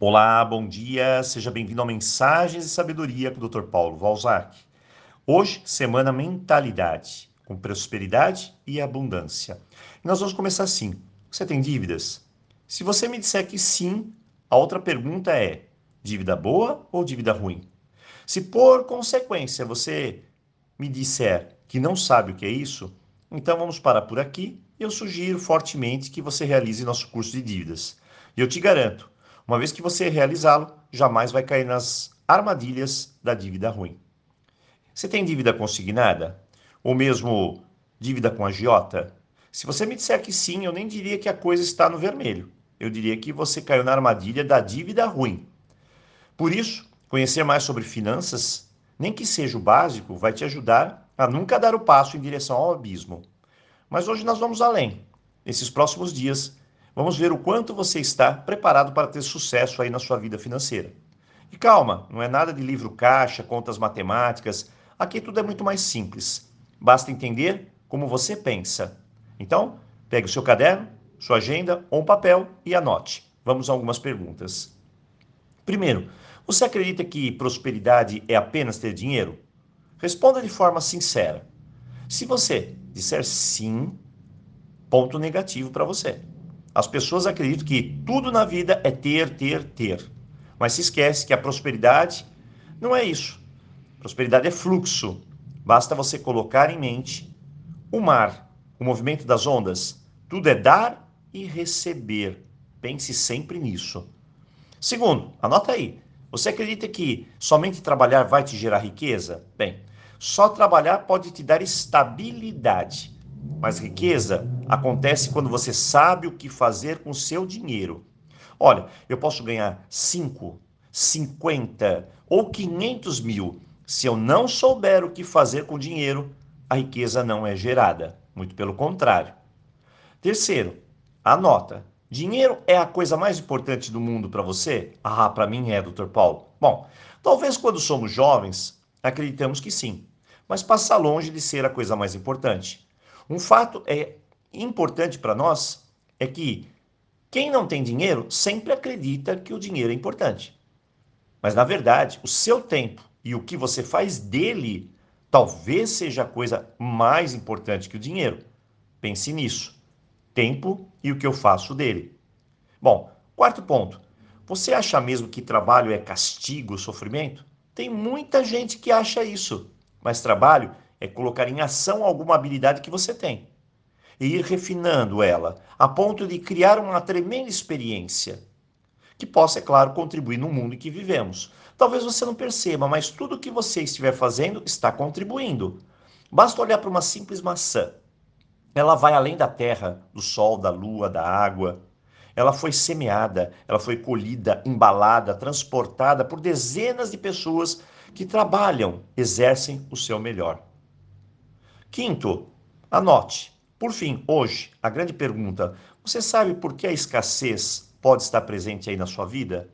Olá, bom dia, seja bem-vindo ao Mensagens e Sabedoria com o Dr. Paulo Valzac. Hoje, semana Mentalidade, com prosperidade e abundância. E nós vamos começar assim: você tem dívidas? Se você me disser que sim, a outra pergunta é: dívida boa ou dívida ruim? Se por consequência você me disser que não sabe o que é isso, então vamos parar por aqui eu sugiro fortemente que você realize nosso curso de dívidas. E eu te garanto, uma vez que você realizá-lo, jamais vai cair nas armadilhas da dívida ruim. Você tem dívida consignada? Ou mesmo dívida com agiota? Se você me disser que sim, eu nem diria que a coisa está no vermelho. Eu diria que você caiu na armadilha da dívida ruim. Por isso, conhecer mais sobre finanças, nem que seja o básico, vai te ajudar a nunca dar o passo em direção ao abismo. Mas hoje nós vamos além. Nesses próximos dias, vamos ver o quanto você está preparado para ter sucesso aí na sua vida financeira. E calma, não é nada de livro caixa, contas matemáticas. Aqui tudo é muito mais simples. Basta entender como você pensa. Então, pegue o seu caderno, sua agenda ou um papel e anote. Vamos a algumas perguntas. Primeiro, você acredita que prosperidade é apenas ter dinheiro? Responda de forma sincera. Se você disser sim, ponto negativo para você. As pessoas acreditam que tudo na vida é ter, ter, ter. Mas se esquece que a prosperidade não é isso. Prosperidade é fluxo. Basta você colocar em mente o mar, o movimento das ondas. Tudo é dar e receber. Pense sempre nisso. Segundo, anota aí. Você acredita que somente trabalhar vai te gerar riqueza? Bem, só trabalhar pode te dar estabilidade, mas riqueza acontece quando você sabe o que fazer com o seu dinheiro. Olha, eu posso ganhar 5, 50 ou 500 mil. Se eu não souber o que fazer com o dinheiro, a riqueza não é gerada. Muito pelo contrário. Terceiro, anota. Dinheiro é a coisa mais importante do mundo para você? Ah, para mim é, doutor Paulo. Bom, talvez quando somos jovens, acreditamos que sim mas passa longe de ser a coisa mais importante. Um fato é importante para nós é que quem não tem dinheiro sempre acredita que o dinheiro é importante. Mas na verdade, o seu tempo e o que você faz dele talvez seja a coisa mais importante que o dinheiro. Pense nisso. Tempo e o que eu faço dele. Bom, quarto ponto. Você acha mesmo que trabalho é castigo, sofrimento? Tem muita gente que acha isso. Mas trabalho é colocar em ação alguma habilidade que você tem e ir refinando ela a ponto de criar uma tremenda experiência que possa, é claro, contribuir no mundo em que vivemos. Talvez você não perceba, mas tudo que você estiver fazendo está contribuindo. Basta olhar para uma simples maçã. Ela vai além da terra, do sol, da lua, da água. Ela foi semeada, ela foi colhida, embalada, transportada por dezenas de pessoas que trabalham, exercem o seu melhor. Quinto, anote. Por fim, hoje, a grande pergunta: você sabe por que a escassez pode estar presente aí na sua vida?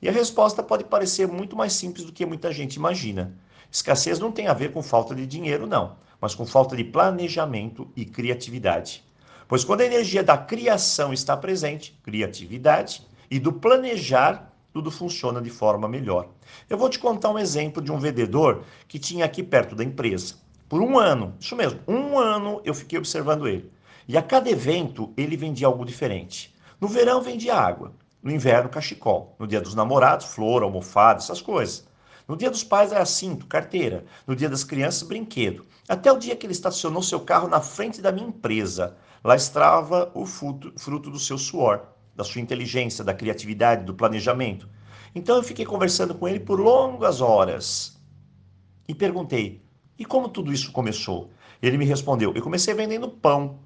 E a resposta pode parecer muito mais simples do que muita gente imagina. Escassez não tem a ver com falta de dinheiro, não, mas com falta de planejamento e criatividade. Pois quando a energia da criação está presente, criatividade, e do planejar, tudo funciona de forma melhor. Eu vou te contar um exemplo de um vendedor que tinha aqui perto da empresa. Por um ano, isso mesmo, um ano eu fiquei observando ele. E a cada evento ele vendia algo diferente. No verão vendia água, no inverno cachecol, no dia dos namorados flor, almofada, essas coisas. No dia dos pais era cinto, carteira, no dia das crianças brinquedo. Até o dia que ele estacionou seu carro na frente da minha empresa. Lá estava o fruto, fruto do seu suor da sua inteligência, da criatividade, do planejamento. Então eu fiquei conversando com ele por longas horas e perguntei: e como tudo isso começou? Ele me respondeu: eu comecei vendendo pão.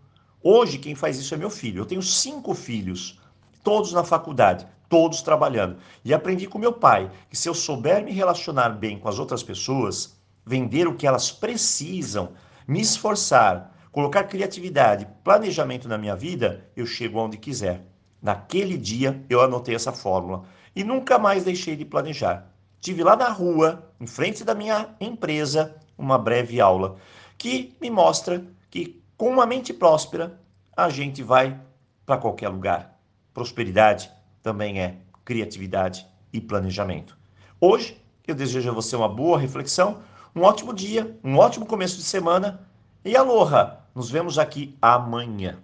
Hoje quem faz isso é meu filho. Eu tenho cinco filhos, todos na faculdade, todos trabalhando. E aprendi com meu pai que se eu souber me relacionar bem com as outras pessoas, vender o que elas precisam, me esforçar, colocar criatividade, planejamento na minha vida, eu chego aonde quiser. Naquele dia eu anotei essa fórmula e nunca mais deixei de planejar. Tive lá na rua, em frente da minha empresa, uma breve aula que me mostra que com uma mente próspera a gente vai para qualquer lugar. Prosperidade também é criatividade e planejamento. Hoje, eu desejo a você uma boa reflexão, um ótimo dia, um ótimo começo de semana e aloha! Nos vemos aqui amanhã.